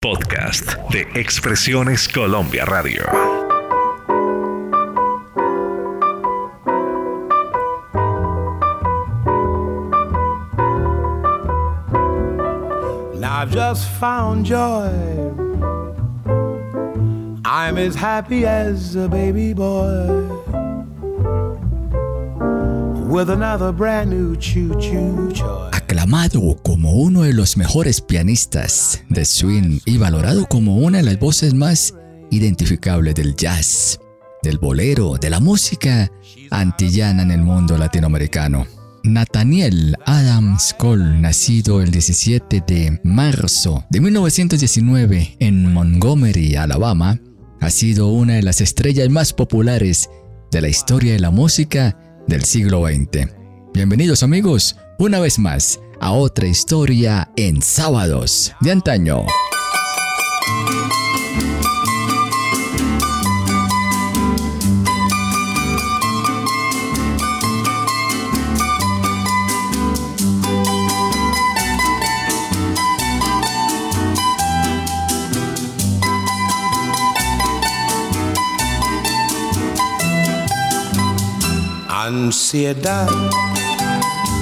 Podcast de Expresiones Colombia Radio. I've just found joy. I'm as happy as a baby boy. With another brand new choo-choo joy. Aclamado como uno de los mejores pianistas de swing y valorado como una de las voces más identificables del jazz, del bolero, de la música antillana en el mundo latinoamericano. Nathaniel Adams Cole, nacido el 17 de marzo de 1919 en Montgomery, Alabama, ha sido una de las estrellas más populares de la historia de la música del siglo XX. Bienvenidos amigos, una vez más, a otra historia en sábados de antaño. Ansiedad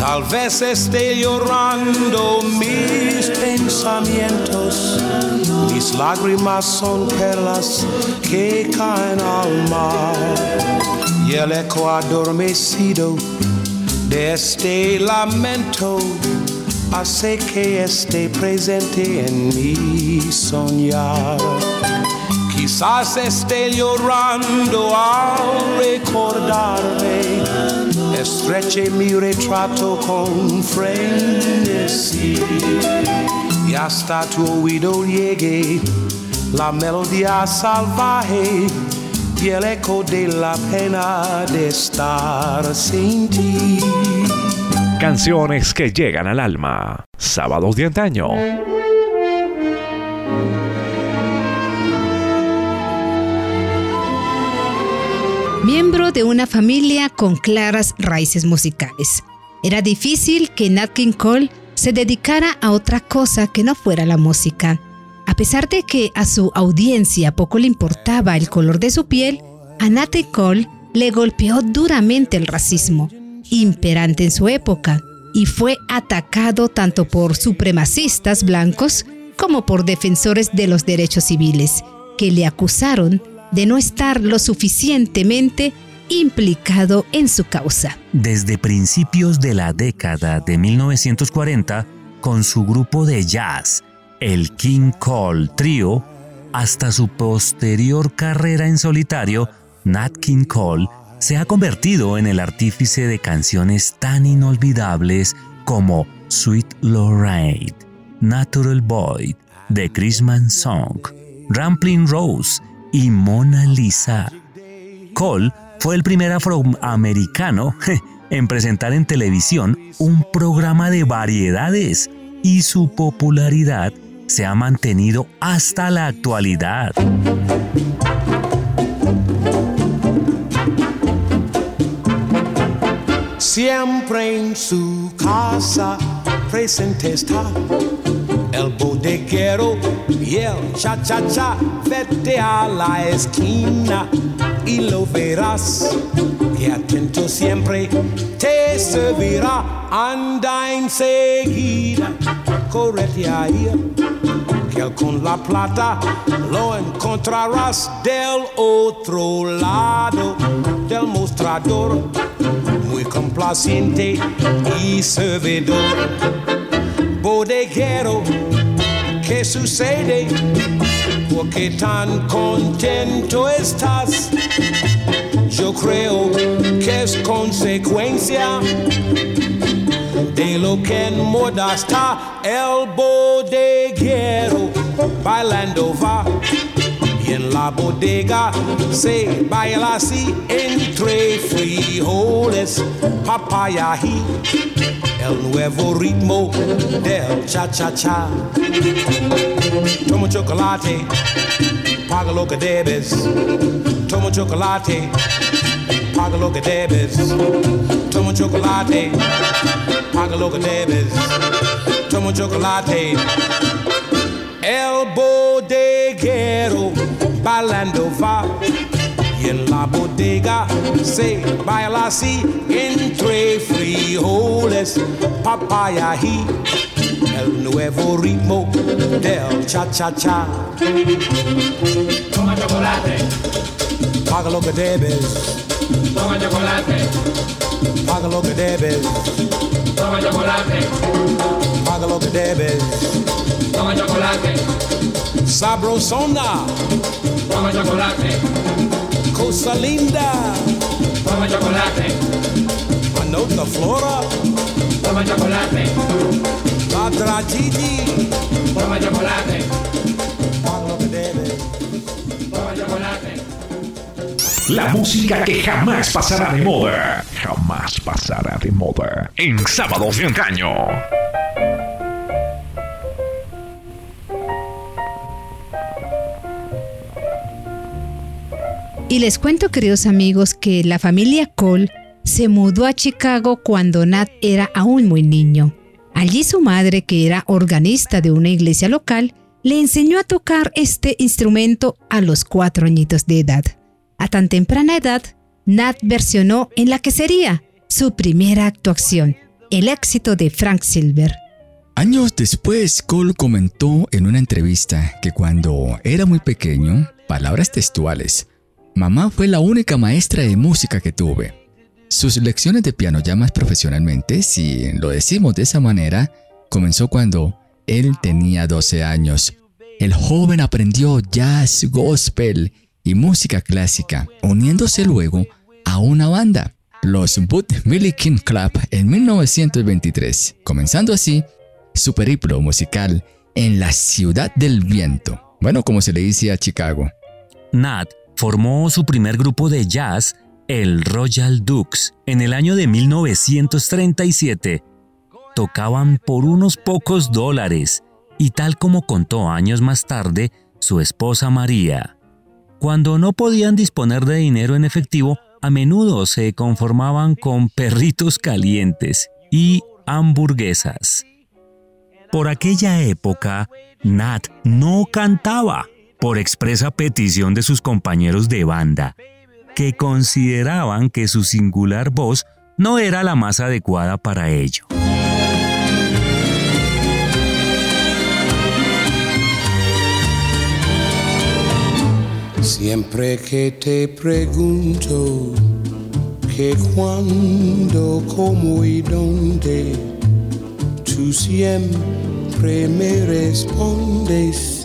Tal vez esté llorando mis pensamientos, mis lágrimas son perlas que caen al mar y el eco adormecido de este lamento hace que esté presente en mi soñar. Quizás esté llorando al recordarme, estreche mi retrato con frenesí y hasta tu oído llegue la melodía salvaje y el eco de la pena de estar sin ti. Canciones que llegan al alma. Sábados de antaño. Miembro de una familia con claras raíces musicales. Era difícil que Nat King Cole se dedicara a otra cosa que no fuera la música. A pesar de que a su audiencia poco le importaba el color de su piel, a Nat King Cole le golpeó duramente el racismo, imperante en su época, y fue atacado tanto por supremacistas blancos como por defensores de los derechos civiles, que le acusaron de no estar lo suficientemente implicado en su causa. Desde principios de la década de 1940, con su grupo de jazz, el King Cole Trio, hasta su posterior carrera en solitario, Nat King Cole se ha convertido en el artífice de canciones tan inolvidables como Sweet Lorraine, Natural Boy, The Christmas Song, Ramplin' Rose y Mona Lisa. Cole fue el primer afroamericano en presentar en televisión un programa de variedades y su popularidad se ha mantenido hasta la actualidad. Siempre en su casa presente está el bodeguero y el cha-cha-cha. Vete a la esquina y lo verás. Que atento siempre te servirá. Anda enseguida, correte ahí. Que con la plata lo encontrarás del otro lado del mostrador. Muy complaciente y servidor bodeguero, ¿qué sucede? ¿Por qué tan contento estás? Yo creo que es consecuencia de lo que en moda está el bodeguero bailando va y en la bodega se baila así entre frijoles, papaya y el nuevo ritmo del cha-cha-cha. Toma chocolate, paga lo que debes. Toma chocolate, paga lo que debes. Toma chocolate, paga lo que debes. Toma chocolate. El bodeguero bailando va en la bodega se baila así entre frijoles, papaya y el nuevo ritmo del cha-cha-cha. Toma chocolate, Paga lo que debes, toma chocolate, paga lo que debes, toma chocolate, paga lo que debes. toma chocolate, Sabrosona, toma chocolate, cosa linda, toma chocolate, anota flora, toma chocolate, la tragidi, toma chocolate, paga lo que debes. toma chocolate. La música que jamás pasará de moda. Jamás pasará de moda. En sábados de antaño. Y les cuento, queridos amigos, que la familia Cole se mudó a Chicago cuando Nat era aún muy niño. Allí su madre, que era organista de una iglesia local, le enseñó a tocar este instrumento a los cuatro añitos de edad. A tan temprana edad, Nat versionó en la que sería su primera actuación, el éxito de Frank Silver. Años después, Cole comentó en una entrevista que cuando era muy pequeño, palabras textuales, mamá fue la única maestra de música que tuve. Sus lecciones de piano ya más profesionalmente, si lo decimos de esa manera, comenzó cuando él tenía 12 años. El joven aprendió jazz, gospel y música clásica, uniéndose luego a una banda, los Bud Milliken Club, en 1923, comenzando así su periplo musical en la ciudad del viento. Bueno, como se le dice a Chicago. Nat formó su primer grupo de jazz, el Royal Dukes, en el año de 1937. Tocaban por unos pocos dólares y tal como contó años más tarde su esposa María. Cuando no podían disponer de dinero en efectivo, a menudo se conformaban con perritos calientes y hamburguesas. Por aquella época, Nat no cantaba, por expresa petición de sus compañeros de banda, que consideraban que su singular voz no era la más adecuada para ello. Siempre que te pregunto que cuándo, cómo y dónde, tú siempre me respondes,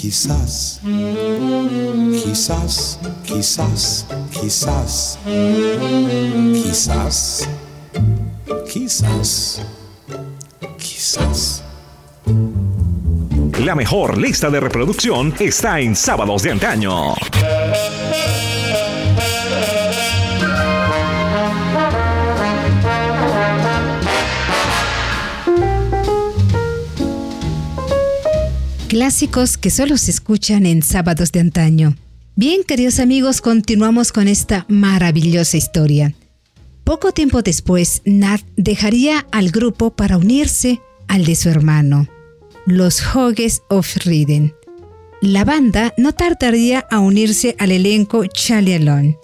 quizás, quizás, quizás, quizás, quizás, quizás, quizás. La mejor lista de reproducción está en Sábados de Antaño. Clásicos que solo se escuchan en sábados de antaño. Bien, queridos amigos, continuamos con esta maravillosa historia. Poco tiempo después, Nat dejaría al grupo para unirse al de su hermano, los Hogues of Rhythm. La banda no tardaría a unirse al elenco Charlie Alone,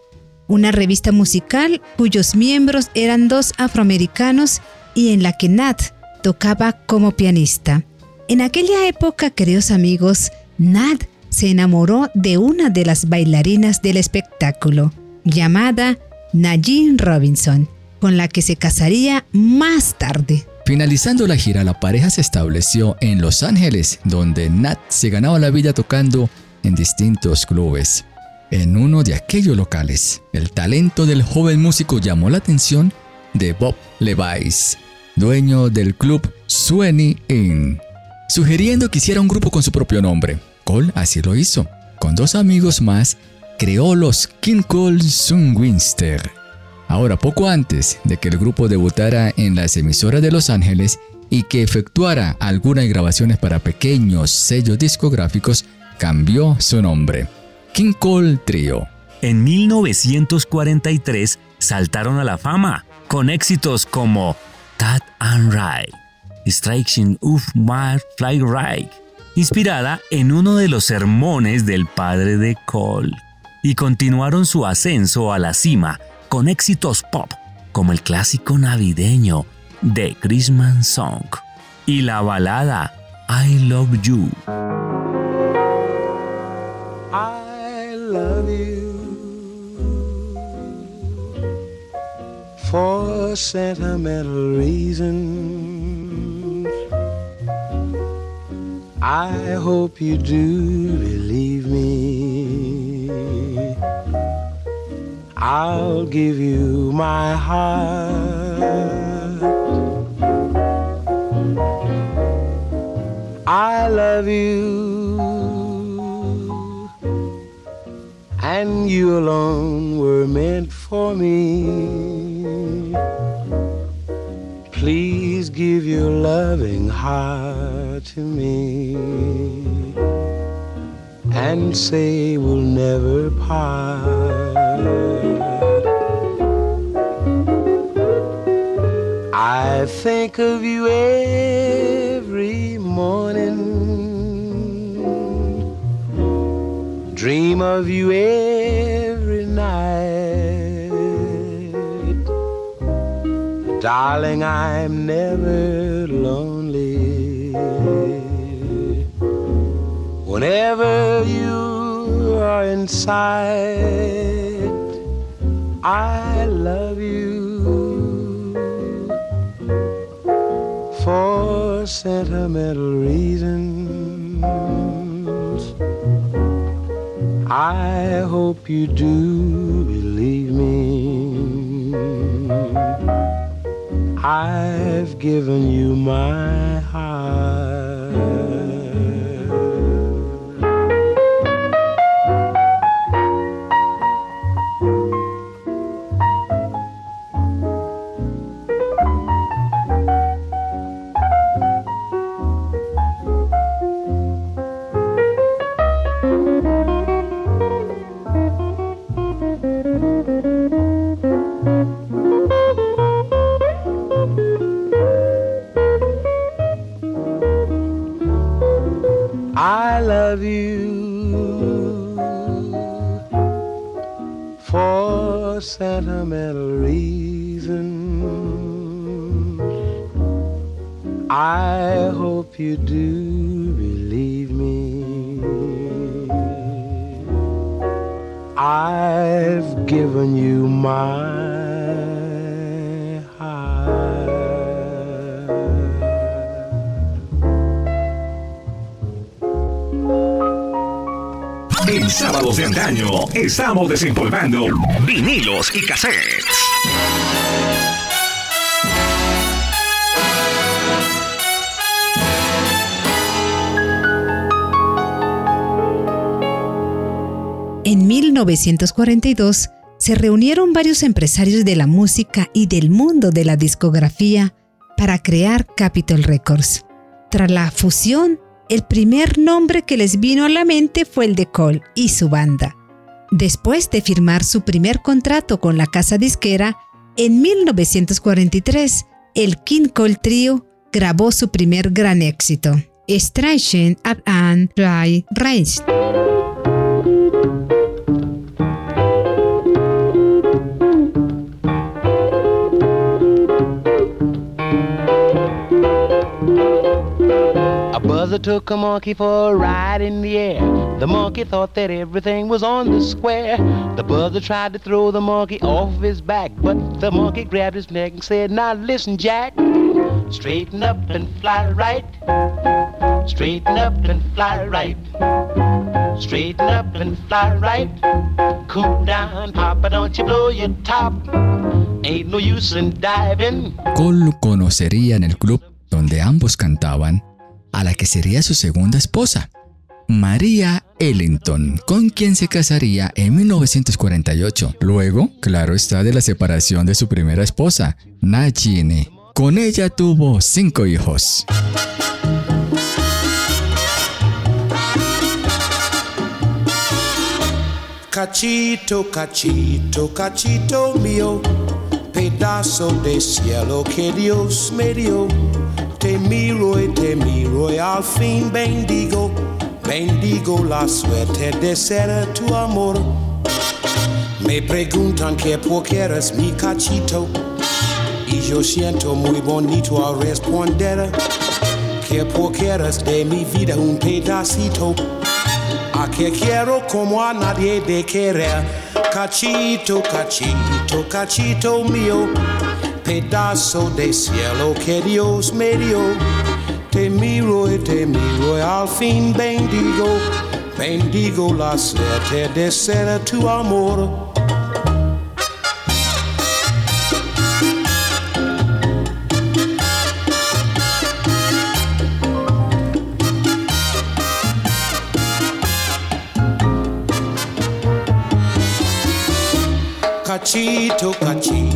una revista musical cuyos miembros eran dos afroamericanos y en la que Nat tocaba como pianista. En aquella época, queridos amigos, Nat se enamoró de una de las bailarinas del espectáculo, llamada Najin Robinson, con la que se casaría más tarde. Finalizando la gira, la pareja se estableció en Los Ángeles, donde Nat se ganaba la vida tocando en distintos clubes. En uno de aquellos locales, el talento del joven músico llamó la atención de Bob Levice, dueño del club Swanee Inn, sugiriendo que hiciera un grupo con su propio nombre. Cole así lo hizo. Con dos amigos más, creó los King Cole Winster. Ahora, poco antes de que el grupo debutara en las emisoras de Los Ángeles y que efectuara algunas grabaciones para pequeños sellos discográficos, cambió su nombre. King Cole Trio. En 1943 saltaron a la fama con éxitos como Tat and Ride, Striking of My Fly Right, inspirada en uno de los sermones del padre de Cole, y continuaron su ascenso a la cima con éxitos pop como el clásico navideño The Christmas Song y la balada I Love You. I love you for sentimental reasons. I hope you do believe me. I'll give you my heart I love you, and you alone were meant for me. Please give your loving heart to me and say we'll never part. I think of you every morning, dream of you every Darling, I'm never lonely. Whenever you are in sight, I love you. for sentimental reasons. I hope you do I've given you my heart. I hope you do believe me. I've given you my heart. En sábados de antaño estamos desempolvando vinilos y cassettes. 1942 se reunieron varios empresarios de la música y del mundo de la discografía para crear Capitol Records. Tras la fusión, el primer nombre que les vino a la mente fue el de Cole y su banda. Después de firmar su primer contrato con la casa disquera, en 1943, el King Cole Trio grabó su primer gran éxito, Streichen ab an Dry Reich. Buzzer took a monkey for a ride in the air. The monkey thought that everything was on the square. The buzzer tried to throw the monkey off his back, but the monkey grabbed his neck and said, Now listen, Jack. Straighten up and fly right. Straighten up and fly right. Straighten up and fly right. Cool down, Papa, don't you blow your top. Ain't no use in diving. Cole conocería en el club donde ambos cantaban a la que sería su segunda esposa, María Ellington, con quien se casaría en 1948. Luego, claro está, de la separación de su primera esposa, Nagini. Con ella tuvo cinco hijos. Cachito, cachito, cachito mío, pedazo de cielo que Dios me dio. Te miro y te miro al fin bendigo, bendigo la suerte de ser tu amor. Me preguntan que por qué eres mi cachito y yo siento muy bonito al responder que por qué eres de mi vida un pedacito. A que quiero como a nadie de querer. Cachito, cachito, cachito mío pedazo de cielo que Dios me dio. Te miro y te miro y al fin bendigo, bendigo la suerte de ser tu amor. Cachito, cachito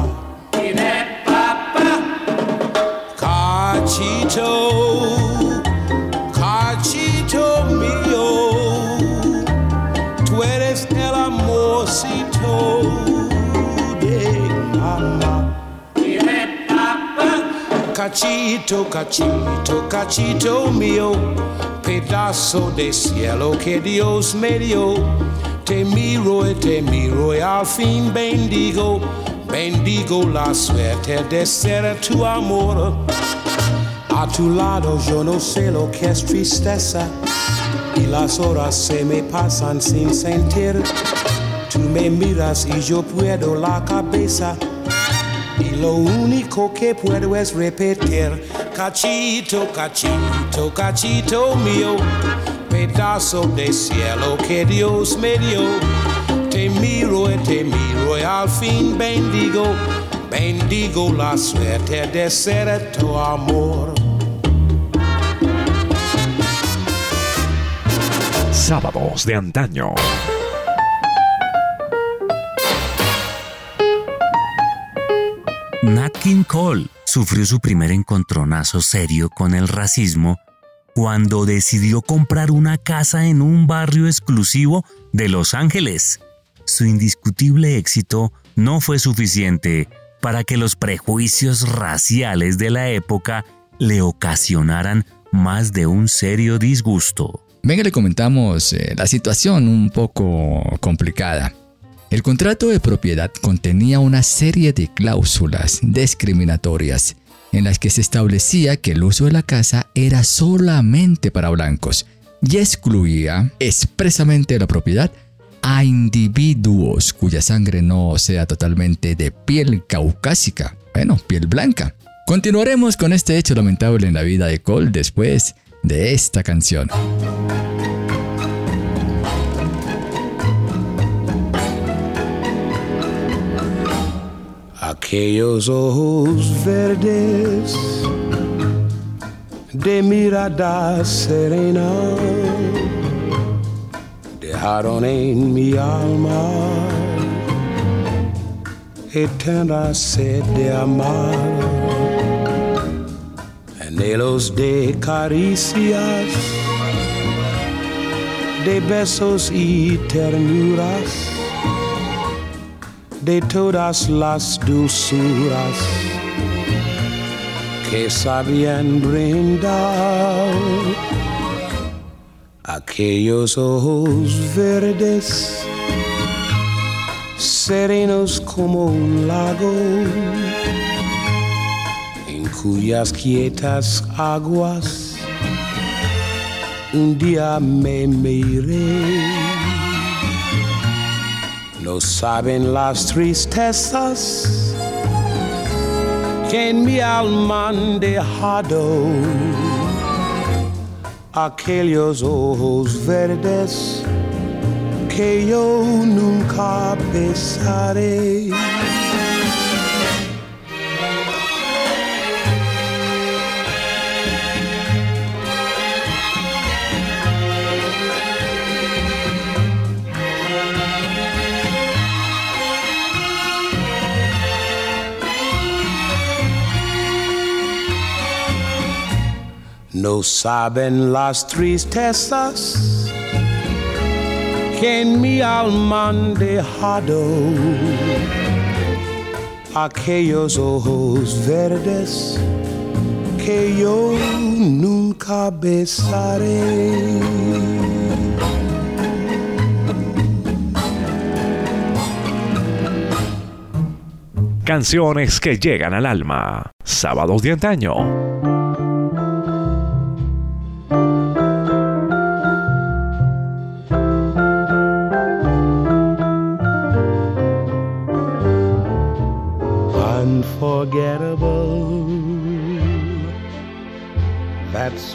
Cachito, cachito, cachito mío, pedazo de cielo que Dios me dio. Te miro y te miro y al fin bendigo, bendigo la suerte de ser tu amor. A tu lado yo no sé lo que es tristeza y las horas se me pasan sin sentir. Tú me miras y yo puedo la cabeza y lo único que puedo es repetir cachito, cachito, cachito mío, pedazo de cielo que Dios me dio. Te miro y te miro y al fin bendigo, bendigo la suerte de ser tu amor. Sábados de antaño. Nat Cole sufrió su primer encontronazo serio con el racismo cuando decidió comprar una casa en un barrio exclusivo de Los Ángeles. Su indiscutible éxito no fue suficiente para que los prejuicios raciales de la época le ocasionaran más de un serio disgusto. Venga, le comentamos eh, la situación un poco complicada. El contrato de propiedad contenía una serie de cláusulas discriminatorias en las que se establecía que el uso de la casa era solamente para blancos y excluía expresamente la propiedad a individuos cuya sangre no sea totalmente de piel caucásica, bueno, piel blanca. Continuaremos con este hecho lamentable en la vida de Cole después de esta canción. Aquellos ojos verdes de mirada serena dejaron en mi alma eterna sed de amar, anhelos de caricias, de besos y ternuras de todas las dulzuras que sabían brindar aquellos ojos verdes serenos como un lago en cuyas quietas aguas un día me miré no saben las tristezas que en mi alma han dejado aquellos ojos verdes que yo nunca besaré. No saben las tristezas que en mi alma han dejado aquellos ojos verdes que yo nunca besaré. Canciones que llegan al alma. Sábados de antaño.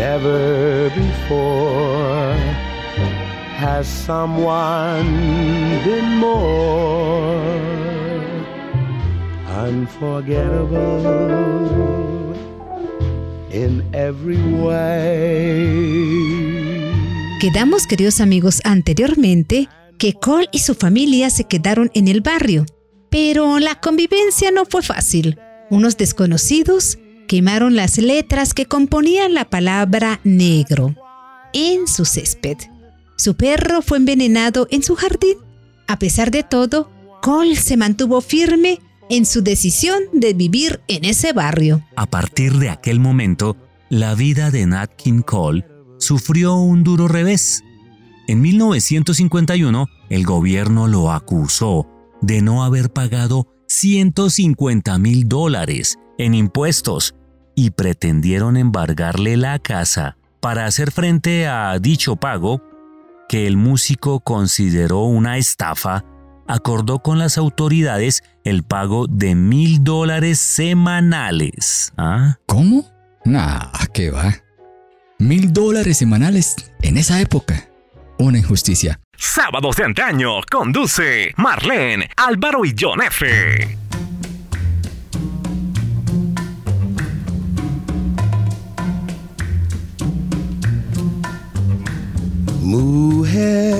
Never before has someone been more unforgettable in every way. Quedamos, queridos amigos, anteriormente que Cole y su familia se quedaron en el barrio, pero la convivencia no fue fácil. Unos desconocidos quemaron las letras que componían la palabra negro en su césped. Su perro fue envenenado en su jardín. A pesar de todo, Cole se mantuvo firme en su decisión de vivir en ese barrio. A partir de aquel momento, la vida de Nat King Cole sufrió un duro revés. En 1951, el gobierno lo acusó de no haber pagado 150 mil dólares en impuestos y pretendieron embargarle la casa. Para hacer frente a dicho pago, que el músico consideró una estafa, acordó con las autoridades el pago de mil dólares semanales. ¿Ah? ¿Cómo? Nah, ¿qué va? Mil dólares semanales en esa época. Una injusticia. Sábados de antaño conduce Marlene, Álvaro y John F. Mujer,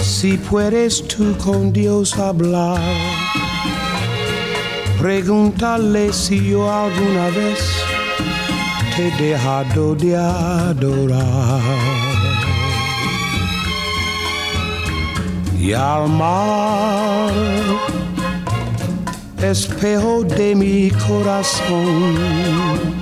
si puedes tú con Dios hablar, pregúntale si yo alguna vez te he dejado de adorar. Y al mar, espejo de mi corazón,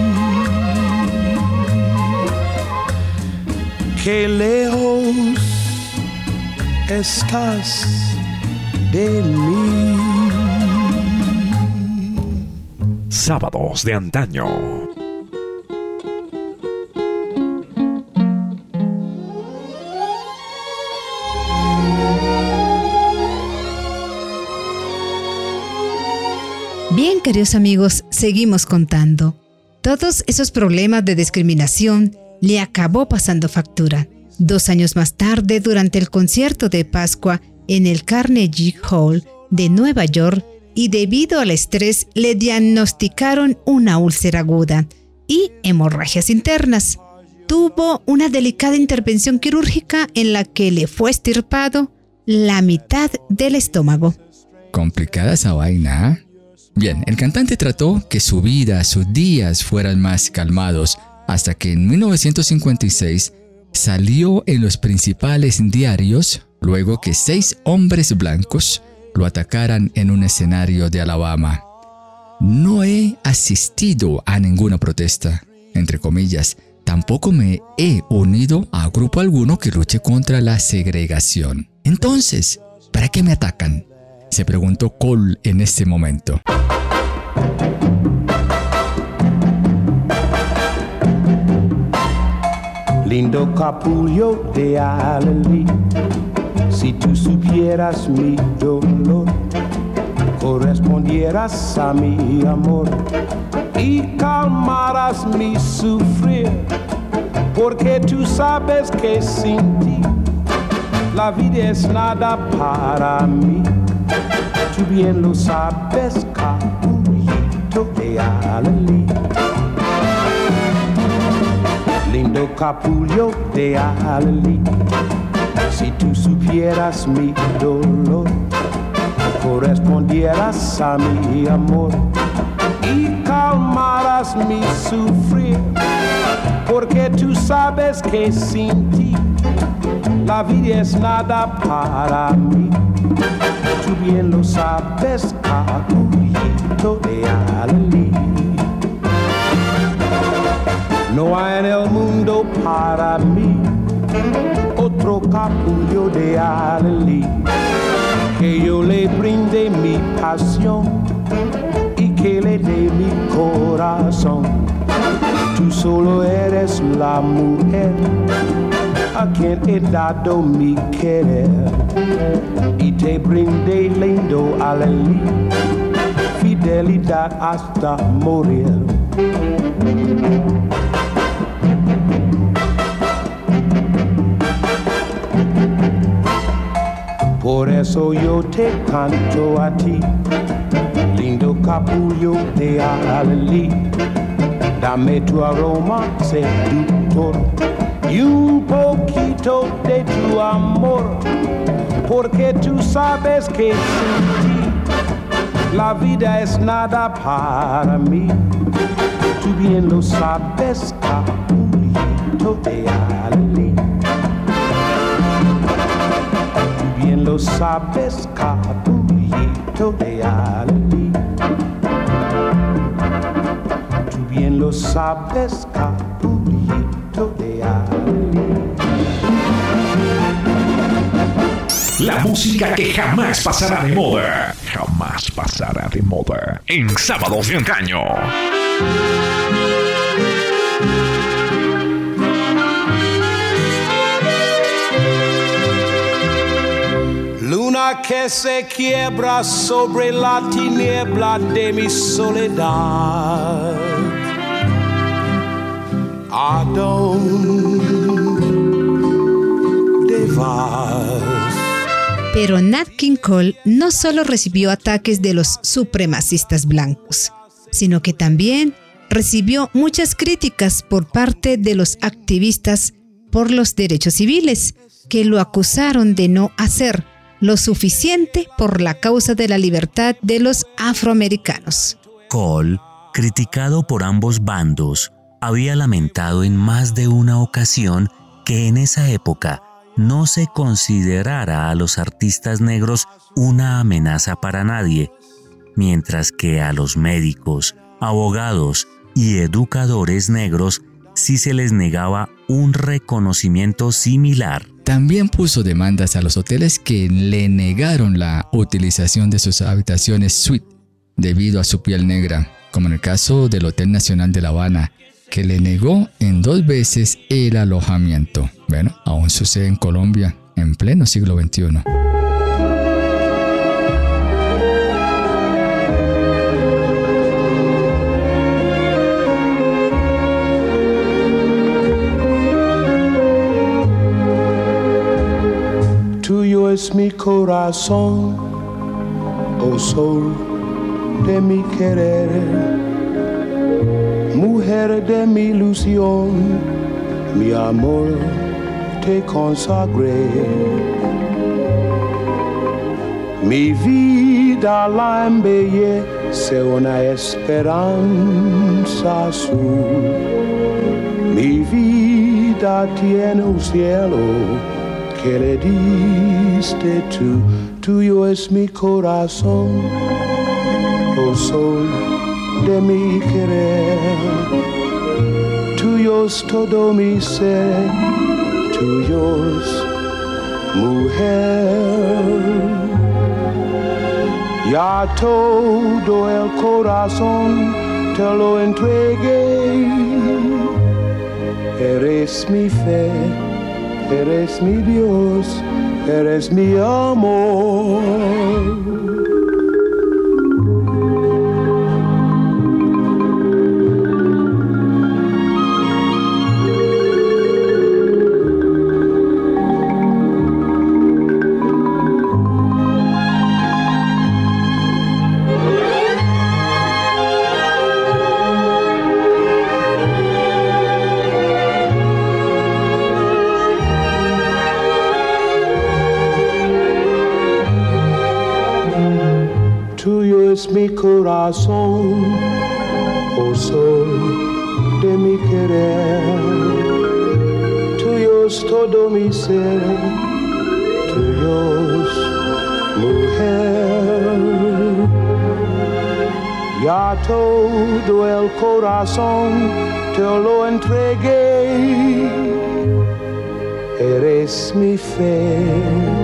Qué lejos estás de mí. Sábados de antaño. Bien, queridos amigos, seguimos contando. Todos esos problemas de discriminación le acabó pasando factura. Dos años más tarde, durante el concierto de Pascua en el Carnegie Hall de Nueva York, y debido al estrés le diagnosticaron una úlcera aguda y hemorragias internas. Tuvo una delicada intervención quirúrgica en la que le fue estirpado la mitad del estómago. Complicada esa vaina. ¿eh? Bien, el cantante trató que su vida, sus días fueran más calmados, hasta que en 1956 salió en los principales diarios luego que seis hombres blancos lo atacaran en un escenario de Alabama. No he asistido a ninguna protesta, entre comillas, tampoco me he unido a grupo alguno que luche contra la segregación. Entonces, ¿para qué me atacan? Se preguntó Cole en ese momento. Lindo capullo de Alelí, si tú supieras mi dolor, correspondieras a mi amor y calmarás mi sufrir, porque tú sabes que sin ti la vida es nada para mí. Tú bien lo sabes, capullito de Alelí. Lindo capullo de Alelí. Si tú supieras mi dolor, correspondieras a mi amor y calmarás mi sufrir, porque tú sabes que sin ti la vida es nada para mí. Tú bien lo sabes, capullito de Alelí. No hay en el mundo para mí otro capullo de Alelí que yo le brinde mi pasión y que le dé mi corazón. Tú solo eres la mujer a quien he dado mi querer y te brindé lindo Alelí, fidelidad hasta morir. Por eso yo te canto a ti, lindo capullo de Alelí. Dame tu aroma seductor y un poquito de tu amor, porque tú sabes que sin ti la vida es nada para mí. Tú bien lo sabes, capullito de Alelí. Sabes, capullito de Alelí. Tú bien lo sabes, capullito de Alelí. La música que jamás pasará de moda. Jamás pasará de moda. En Sábados de Antaño. Que se quiebra sobre la tiniebla de mi soledad. ¿A dónde vas? Pero Nat King Cole no solo recibió ataques de los supremacistas blancos, sino que también recibió muchas críticas por parte de los activistas por los derechos civiles, que lo acusaron de no hacer lo suficiente por la causa de la libertad de los afroamericanos. Cole, criticado por ambos bandos, había lamentado en más de una ocasión que en esa época no se considerara a los artistas negros una amenaza para nadie, mientras que a los médicos, abogados y educadores negros sí se les negaba un reconocimiento similar. También puso demandas a los hoteles que le negaron la utilización de sus habitaciones suite debido a su piel negra, como en el caso del Hotel Nacional de La Habana, que le negó en dos veces el alojamiento. Bueno, aún sucede en Colombia en pleno siglo XXI. Es mi corazón, oh sol de mi querer, mujer de mi ilusión, mi amor te consagré. Mi vida la embellece una esperanza azul. Mi vida tiene un cielo que le diste tú. Tuyo es mi corazón, oh sol de mi querer. Tuyo es todo mi ser, tuyos, mujer. Ya todo el corazón te lo entregué. Eres mi fe, eres mi Dios, eres mi amor. Corazón, oh sol de mi querer. Tuyo es todo mi ser, tuyo es mujer. Ya todo el corazón te lo entregué. Eres mi fe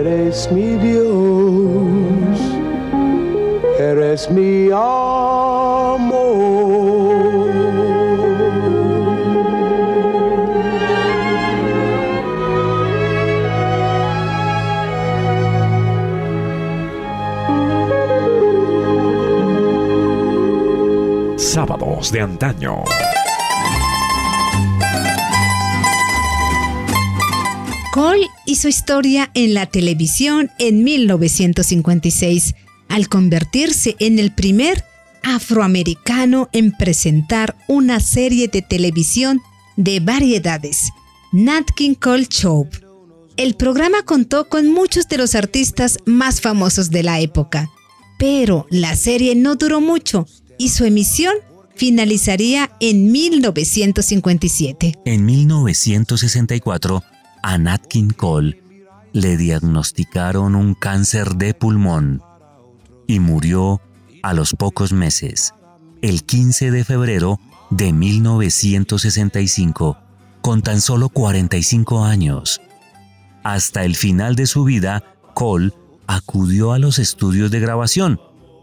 eres mi Dios, mi amor. Sábados de antaño. Cole hizo historia en la televisión en 1956 al convertirse en el primer afroamericano en presentar una serie de televisión de variedades, Nat King Cole Show. El programa contó con muchos de los artistas más famosos de la época, pero la serie no duró mucho y su emisión finalizaría en 1957. En 1964, a Nat King Cole le diagnosticaron un cáncer de pulmón y murió a los pocos meses, el 15 de febrero de 1965, con tan solo 45 años. Hasta el final de su vida, Cole acudió a los estudios de grabación.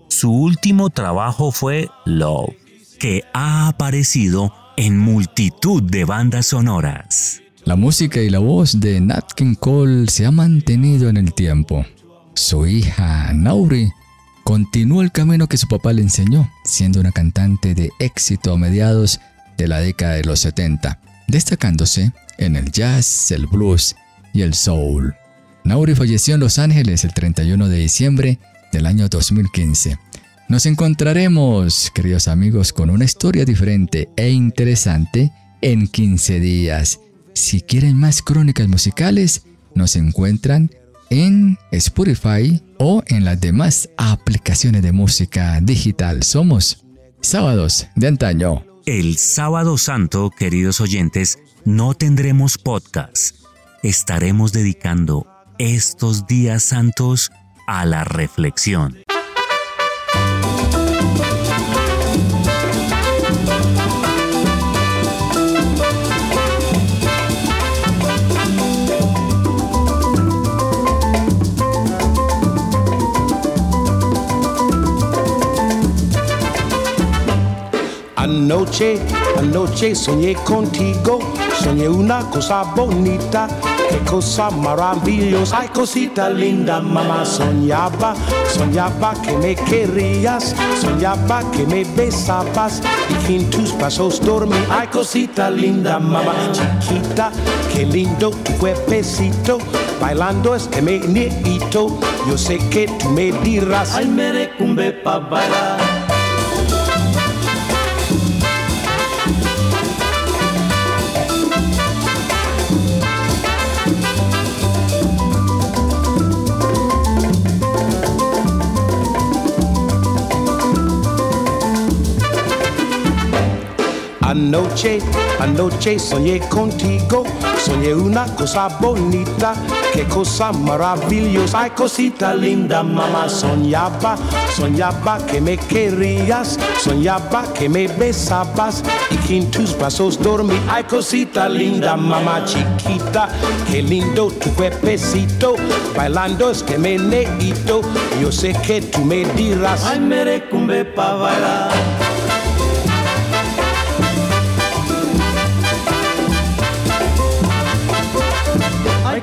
Su último trabajo fue Love, que ha aparecido en multitud de bandas sonoras. La música y la voz de Nat King Cole se ha mantenido en el tiempo. Su hija, Nauri, continuó el camino que su papá le enseñó, siendo una cantante de éxito a mediados de la década de los 70, destacándose en el jazz, el blues y el soul. Nauri falleció en Los Ángeles el 31 de diciembre del año 2015. Nos encontraremos, queridos amigos, con una historia diferente e interesante en 15 días. Si quieren más crónicas musicales, nos encuentran en Spotify o en las demás aplicaciones de música digital. Somos Sábados de Antaño. El sábado santo, queridos oyentes, no tendremos podcast. Estaremos dedicando estos días santos a la reflexión. Anoche, anoche soñé contigo, soñé una cosa bonita, qué cosa maravillosa, ay cosita linda, mamá soñaba, soñaba que me querías, soñaba que me besabas y que en tus pasos dormí, ay cosita linda, mamá chiquita, qué lindo tu cuerpecito, bailando este meneito, yo sé que tú me dirás, Ay, merecumbe pa' bailar. Anoche Anoche, soñé contigo, soñé una cosa bonita, qué cosa maravillosa, ay cosita linda, mamá soñaba, soñaba que me querías, soñaba que me besabas y que en tus brazos dormí, ay cosita linda, mamá chiquita, qué lindo tu cuerpecito, bailando este meneito, yo sé que tú me dirás, Ay, merecumbe pa' bailar.